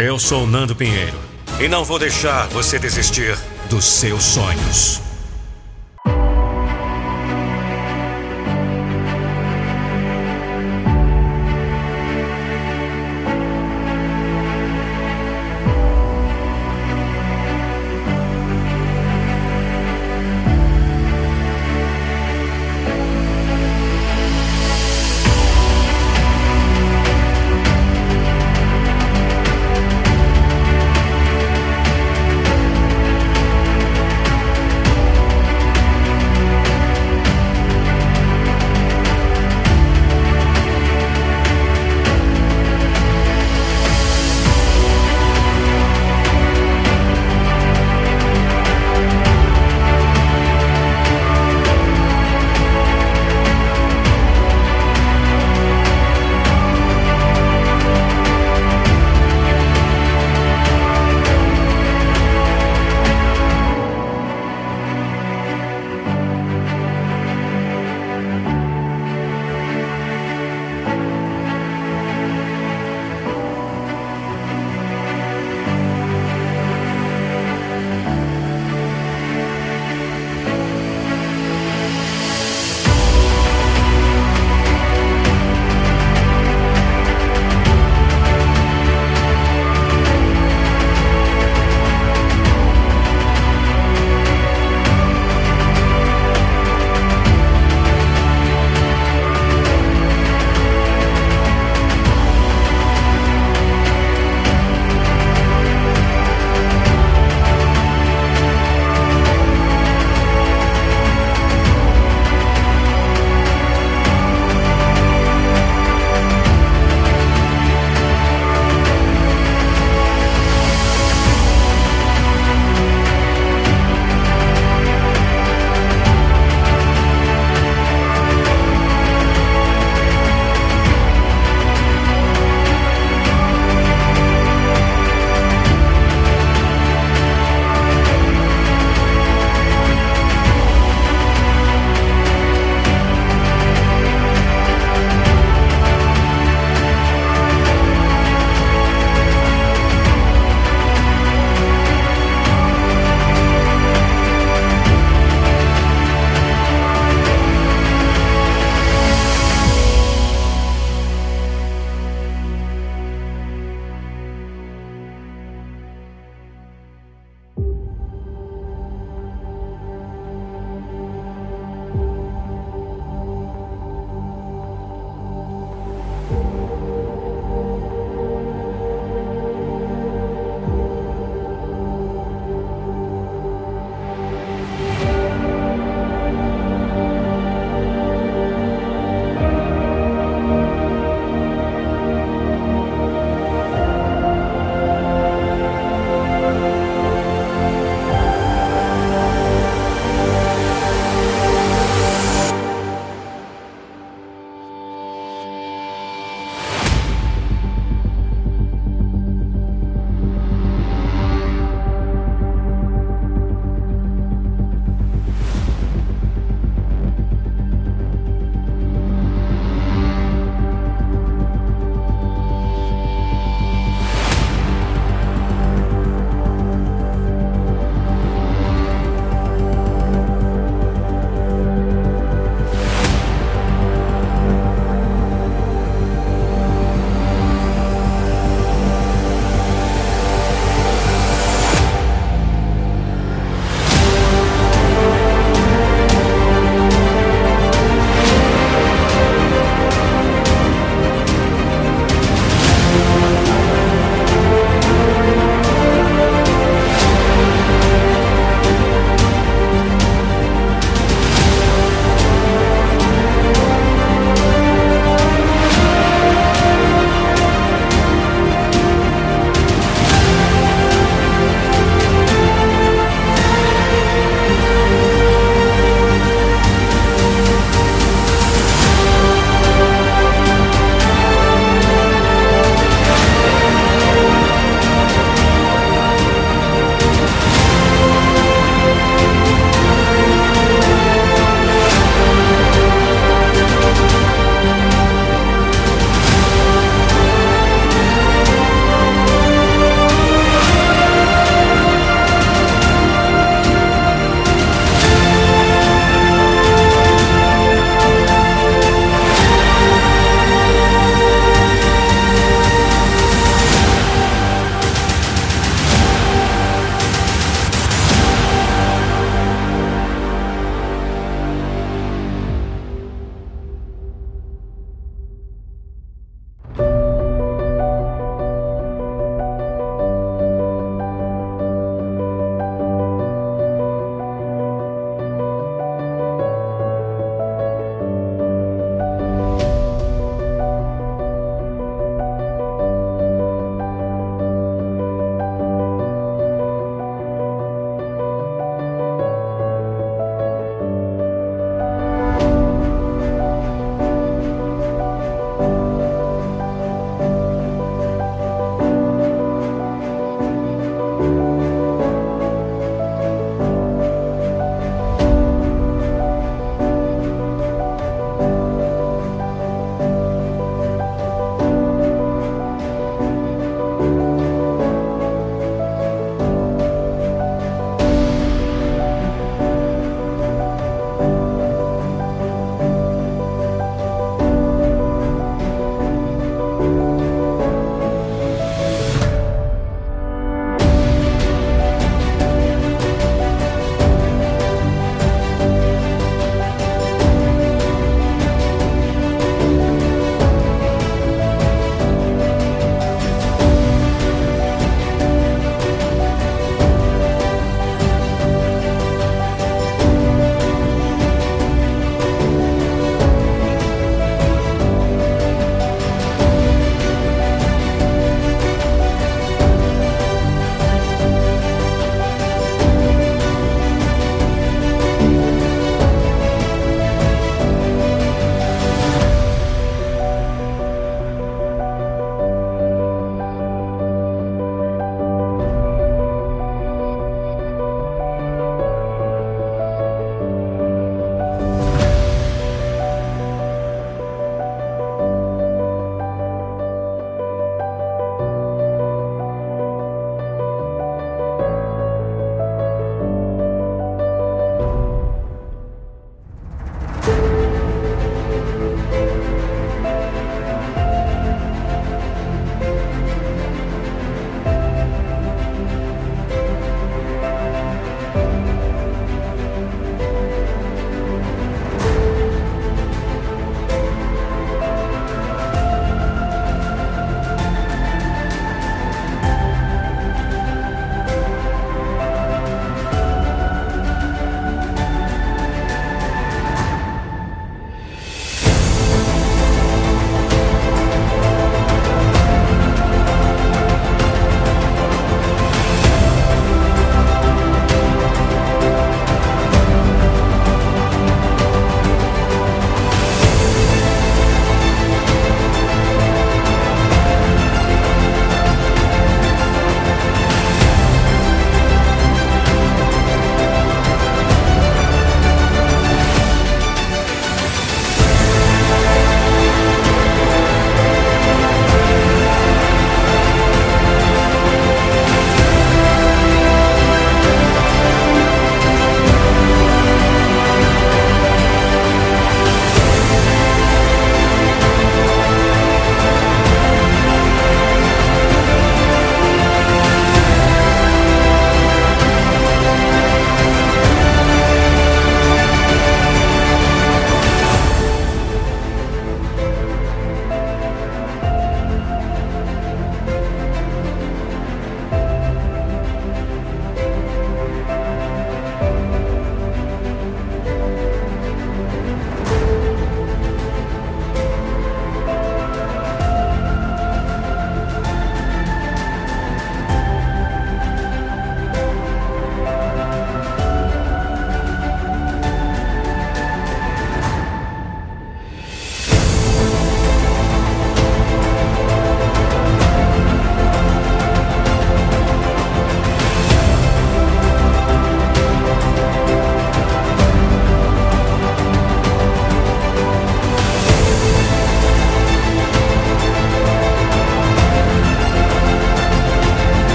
Eu sou Nando Pinheiro e não vou deixar você desistir dos seus sonhos.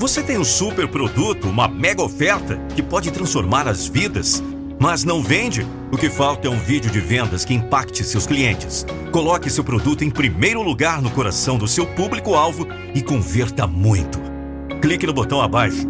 Você tem um super produto, uma mega oferta que pode transformar as vidas, mas não vende? O que falta é um vídeo de vendas que impacte seus clientes. Coloque seu produto em primeiro lugar no coração do seu público-alvo e converta muito. Clique no botão abaixo